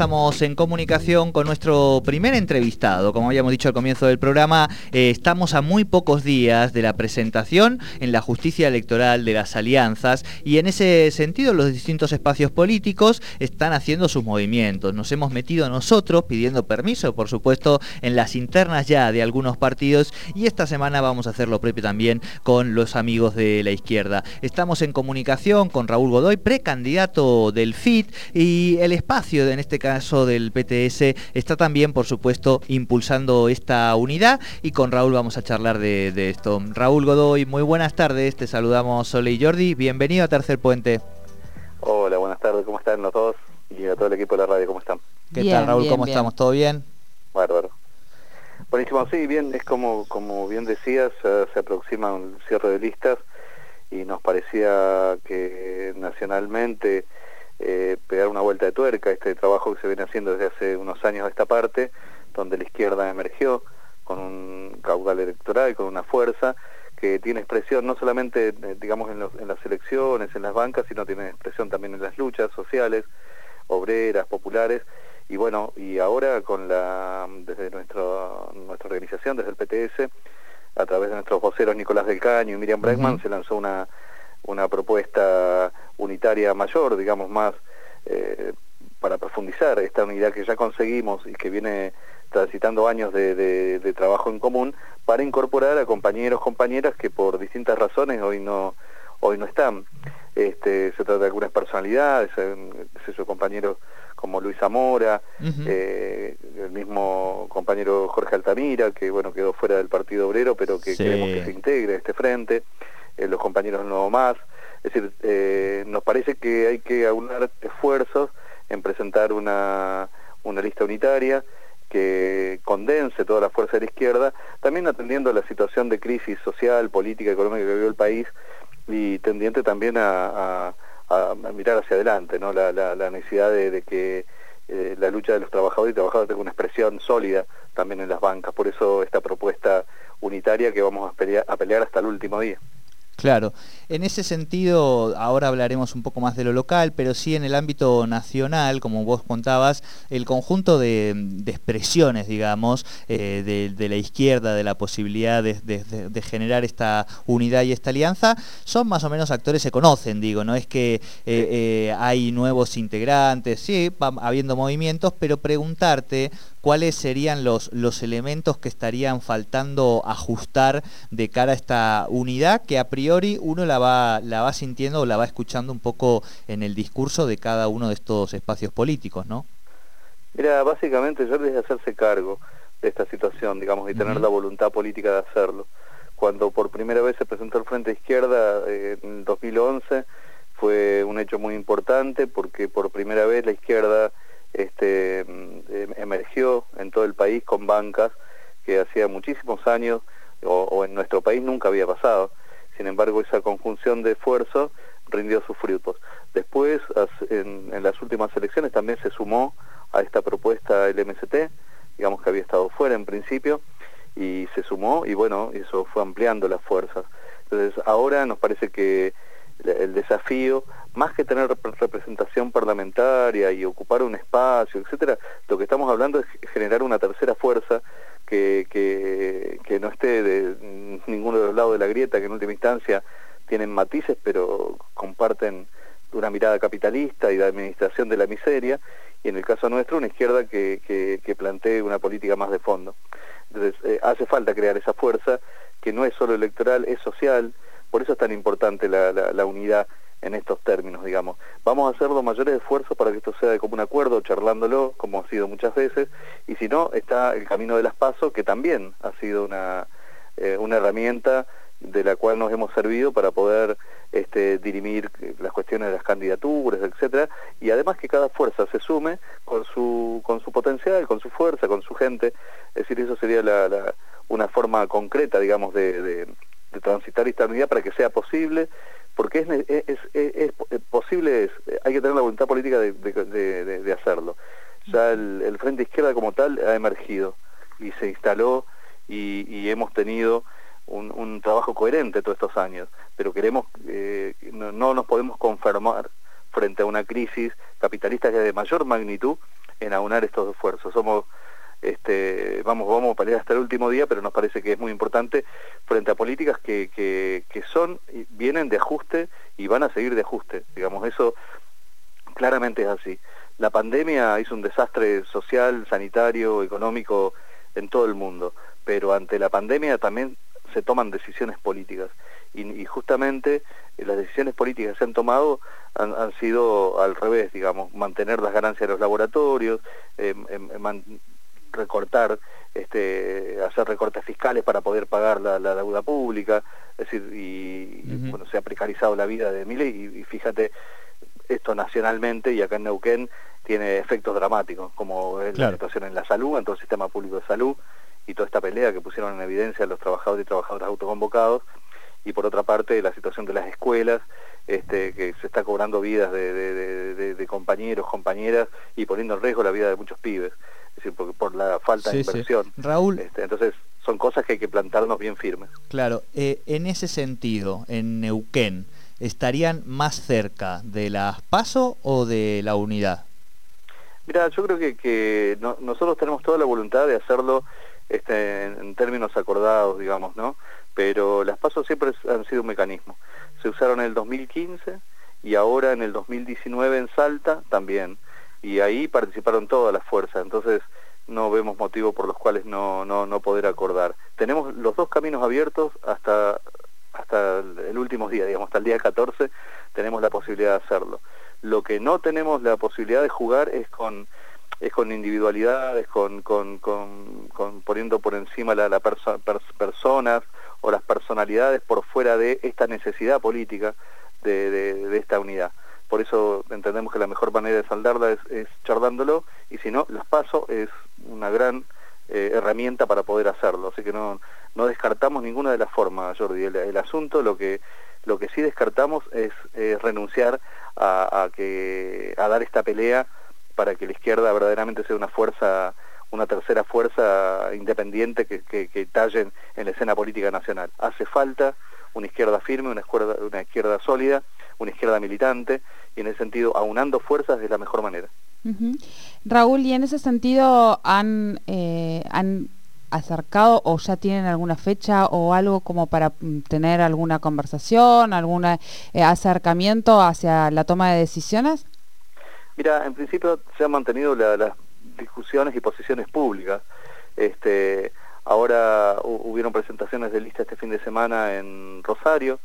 estamos en comunicación con nuestro primer entrevistado. Como habíamos dicho al comienzo del programa, eh, estamos a muy pocos días de la presentación en la justicia electoral de las alianzas y en ese sentido los distintos espacios políticos están haciendo sus movimientos. Nos hemos metido nosotros pidiendo permiso, por supuesto, en las internas ya de algunos partidos y esta semana vamos a hacer lo propio también con los amigos de la izquierda. Estamos en comunicación con Raúl Godoy, precandidato del FIT y el espacio, en este caso del PTS, está también, por supuesto, impulsando esta unidad y con Raúl vamos a charlar de, esto. Raúl Godoy, muy buenas tardes, te saludamos Sole y Jordi, bienvenido a Tercer Puente. Hola, buenas tardes, ¿cómo están los dos? Y a todo el equipo de la radio, ¿cómo están? ¿Qué tal Raúl? ¿Cómo estamos? ¿Todo bien? Bárbaro. Buenísimo, sí, bien, es como, como bien decías, se aproxima un cierre de listas y nos parecía que nacionalmente eh, pegar una vuelta de tuerca, este trabajo que se viene haciendo desde hace unos años a esta parte, donde la izquierda emergió con un caudal electoral, con una fuerza que tiene expresión no solamente, eh, digamos, en, en las elecciones, en las bancas, sino tiene expresión también en las luchas sociales, obreras, populares, y bueno, y ahora con la, desde nuestro, nuestra organización, desde el PTS, a través de nuestros voceros Nicolás del Caño y Miriam Bregman, se lanzó una, una propuesta unitaria mayor, digamos, más eh, para profundizar esta unidad que ya conseguimos y que viene transitando años de, trabajo en común, para incorporar a compañeros, compañeras que por distintas razones hoy no, hoy no están. Este, se trata de algunas personalidades, esos compañeros como Luis Zamora, eh, el mismo compañero Jorge Altamira, que bueno quedó fuera del Partido Obrero, pero que queremos que se integre a este frente, eh, los compañeros No Más. Es decir, eh, nos parece que hay que aunar esfuerzos en presentar una, una lista unitaria que condense toda la fuerza de la izquierda, también atendiendo a la situación de crisis social, política, económica que vive el país y tendiente también a mirar hacia adelante, ¿no? la, la, necesidad de, que eh, la lucha de los trabajadores y trabajadoras tenga una expresión sólida también en las bancas. Por eso esta propuesta unitaria que vamos a pelear, a pelear hasta el último día. Claro, en ese sentido, ahora hablaremos un poco más de lo local, pero sí en el ámbito nacional, como vos contabas, el conjunto de, expresiones, digamos, eh, de, la izquierda, de la posibilidad de, generar esta unidad y esta alianza, son más o menos actores, se conocen, digo, no es que eh, eh, hay nuevos integrantes, sí, va habiendo movimientos, pero preguntarte cuáles serían los, los elementos que estarían faltando ajustar de cara a esta unidad que a priori uno la va, la va sintiendo o la va escuchando un poco en el discurso de cada uno de estos espacios políticos, ¿no? Mira, básicamente yo desde hacerse cargo de esta situación, digamos, y tener la voluntad política de hacerlo. Cuando por primera vez se presentó el Frente Izquierda eh, en 2011 fue un hecho muy importante porque por primera vez la izquierda este, em, emergió en todo el país con bancas que hacía muchísimos años o, en nuestro país nunca había pasado. Sin embargo, esa conjunción de esfuerzos rindió sus frutos. Después, en, las últimas elecciones también se sumó a esta propuesta el MST, digamos que había estado fuera en principio, y se sumó y bueno, eso fue ampliando las fuerzas. Entonces, ahora nos parece que el desafío, más que tener representación parlamentaria y ocupar un espacio, etcétera, lo que estamos hablando es generar una tercera fuerza que, que, no esté de ninguno de los lados de la grieta, que en última instancia tienen matices, pero comparten una mirada capitalista y de administración de la miseria, y en el caso nuestro una izquierda que, que, plantee una política más de fondo. Entonces, eh, hace falta crear esa fuerza que no es solo electoral, es social, por eso es tan importante la, unidad en estos términos, digamos. Vamos a hacer los mayores esfuerzos para que esto sea de común acuerdo, charlándolo, como ha sido muchas veces, y si no, está el camino de las pasos, que también ha sido una, eh, una herramienta de la cual nos hemos servido para poder este, dirimir las cuestiones de las candidaturas, etcétera, y además que cada fuerza se sume con su, con su potencial, con su fuerza, con su gente, es decir, eso sería la, una forma concreta, digamos, de de transitar esta unidad para que sea posible, porque es, es, es, posible, es, hay que tener la voluntad política de, de, hacerlo. Ya el, Frente Izquierda como tal ha emergido y se instaló y, hemos tenido un, un, trabajo coherente todos estos años, pero queremos, eh, no, no nos podemos conformar frente a una crisis capitalista que es de mayor magnitud en aunar estos esfuerzos. Somos este, vamos, vamos a pelear hasta el último día, pero nos parece que es muy importante frente a políticas que, que, que son, vienen de ajuste y van a seguir de ajuste. Digamos, eso claramente es así. La pandemia hizo un desastre social, sanitario, económico en todo el mundo, pero ante la pandemia también se toman decisiones políticas y, justamente eh, las decisiones políticas que se han tomado han, sido al revés, digamos, mantener las ganancias de los laboratorios, eh, recortar, este, hacer recortes fiscales para poder pagar la, deuda pública, es decir, y, bueno, se ha precarizado la vida de miles y, fíjate, esto nacionalmente y acá en Neuquén tiene efectos dramáticos, como es la situación en la salud, en todo el sistema público de salud y toda esta pelea que pusieron en evidencia los trabajadores y trabajadoras autoconvocados, y por otra parte la situación de las escuelas, este, que se está cobrando vidas de, compañeros, compañeras y poniendo en riesgo la vida de muchos pibes decir, por la falta de inversión. Raúl. Este, entonces, son cosas que hay que plantarnos bien firmes. Claro, eh, en ese sentido, en Neuquén, ¿estarían más cerca de la PASO o de la unidad? Mira, yo creo que, nosotros tenemos toda la voluntad de hacerlo este, en, términos acordados, digamos, ¿no? Pero las PASO siempre han sido un mecanismo. Se usaron en el 2015 y ahora en el 2019 en Salta también y ahí participaron todas las fuerzas, entonces no vemos motivo por los cuales no, no, no poder acordar. Tenemos los dos caminos abiertos hasta, hasta el último día, digamos, hasta el día 14 tenemos la posibilidad de hacerlo. Lo que no tenemos la posibilidad de jugar es con es con individualidades, con, con, con, poniendo por encima la, la personas o las personalidades por fuera de esta necesidad política de, de esta unidad por eso entendemos que la mejor manera de saldarla es, charlándolo, y si no, las paso es una gran eh, herramienta para poder hacerlo, así que no, no descartamos ninguna de las formas, Jordi. El, asunto, lo que, lo que sí descartamos es, renunciar a, que, a dar esta pelea para que la izquierda verdaderamente sea una fuerza una tercera fuerza independiente que, que, talle en, la escena política nacional. Hace falta una izquierda firme, una izquierda, una izquierda sólida, una izquierda militante, y en ese sentido aunando fuerzas de la mejor manera. Raúl, y en ese sentido han, eh, han acercado o ya tienen alguna fecha o algo como para mm, tener alguna conversación, algún eh, acercamiento hacia la toma de decisiones? Mira, en principio se han mantenido las discusiones y posiciones públicas. Este, ahora hubieron presentaciones de lista este fin de semana en Rosario,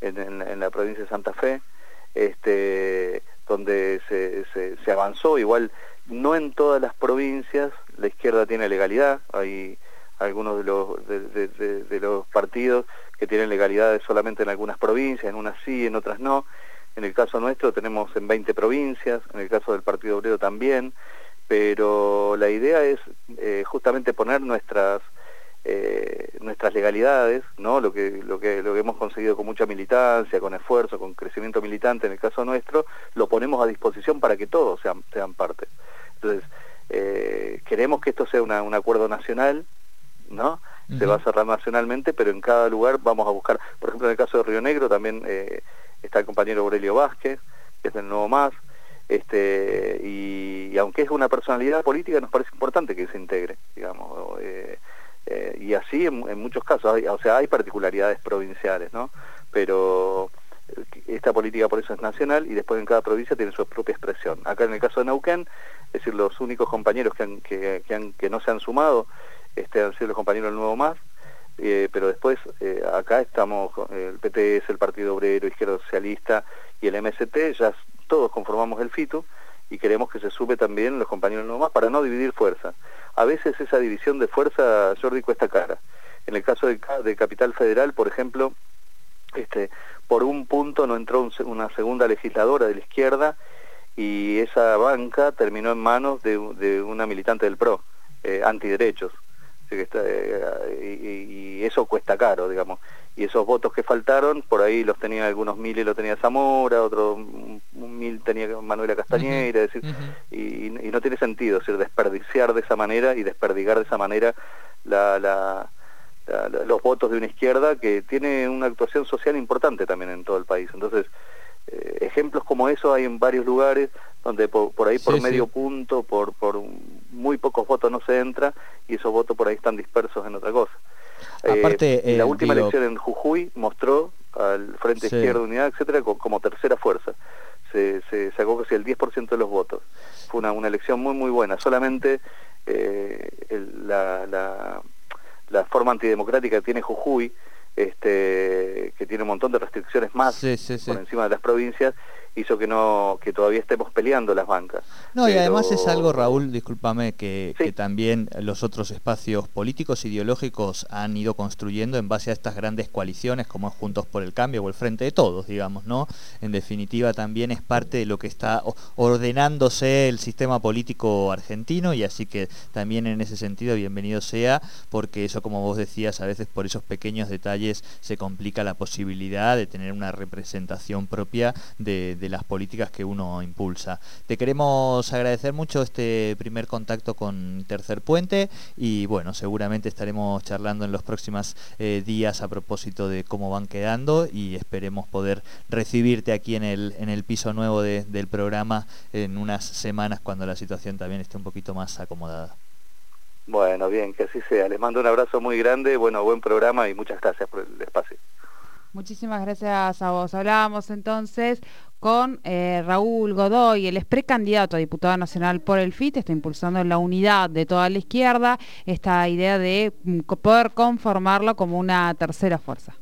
en la provincia de Santa Fe este, donde se, se, avanzó, igual no en todas las provincias la izquierda tiene legalidad, hay algunos de los, de, los partidos que tienen legalidades solamente en algunas provincias, en unas sí, en otras no. En el caso nuestro tenemos en 20 provincias, en el caso del Partido Obrero también, pero la idea es eh, justamente poner nuestras eh, nuestras legalidades, ¿no? Lo que, lo, que, lo que hemos conseguido con mucha militancia, con esfuerzo, con crecimiento militante en el caso nuestro, lo ponemos a disposición para que todos sean, sean parte. Entonces, eh, queremos que esto sea un acuerdo nacional, ¿no? Se va a cerrar nacionalmente, pero en cada lugar vamos a buscar, por ejemplo, en el caso de Río Negro también eh, está el compañero Aurelio Vázquez, que es del Nuevo Más, este, y, aunque es una personalidad política, nos parece importante que se integre, digamos. Eh, eh, y así en, muchos casos, o sea, hay particularidades provinciales, ¿no? Pero esta política por eso es nacional y después en cada provincia tiene su propia expresión. Acá en el caso de Neuquén, es decir, los únicos compañeros que, han, que, han, que no se han sumado este, han sido los compañeros del Nuevo Más, eh, pero después acá estamos, el PTS, el Partido Obrero, Izquierda Socialista y el MST, ya todos conformamos el FITU y queremos que se sube también los compañeros del Nuevo Más para no dividir fuerza a veces esa división de fuerza, Jordi, cuesta cara. En el caso de, Capital Federal, por ejemplo, este, por un punto no entró una segunda legisladora de la izquierda y esa banca terminó en manos de, una militante del PRO, eh, antiderechos. Eh, y, eso cuesta caro, digamos. Y esos votos que faltaron, por ahí los tenía algunos mil y lo tenía Zamora, otros mil tenía Manuela Castañeira, decir, y, no tiene sentido, decir, desperdiciar de esa manera y desperdigar de esa manera la, los votos de una izquierda que tiene una actuación social importante también en todo el país. Entonces, eh, ejemplos como eso hay en varios lugares donde por, ahí por medio punto, por, por muy pocos votos no se entra y esos votos por ahí están dispersos en otra cosa. Aparte, la última elección en Jujuy mostró al Frente Izquierda Unidad, etcétera, como, tercera fuerza. Se, se sacó casi el 10% de los votos. Fue una, una elección muy, muy buena. Solamente eh, la, la, la, forma antidemocrática que tiene Jujuy, este, que tiene un montón de restricciones más por encima de las provincias, hizo que no que todavía estemos peleando las bancas. No, y además es algo, Raúl, discúlpame, que, que, también los otros espacios políticos, ideológicos han ido construyendo en base a estas grandes coaliciones como es Juntos por el Cambio o el Frente de Todos, digamos, ¿no? En definitiva también es parte de lo que está ordenándose el sistema político argentino y así que también en ese sentido bienvenido sea, porque eso como vos decías, a veces por esos pequeños detalles se complica la posibilidad de tener una representación propia de las políticas que uno impulsa. Te queremos agradecer mucho este primer contacto con Tercer Puente y bueno, seguramente estaremos charlando en los próximos eh, días a propósito de cómo van quedando y esperemos poder recibirte aquí en el, en el piso nuevo del programa en unas semanas cuando la situación también esté un poquito más acomodada. Bueno, bien, que así sea. Les mando un abrazo muy grande, bueno, buen programa y muchas gracias por el espacio. Muchísimas gracias a vos. Hablábamos entonces con eh, Raúl Godoy, el ex precandidato a diputado nacional por el FIT, está impulsando la unidad de toda la izquierda esta idea de mm, poder conformarlo como una tercera fuerza.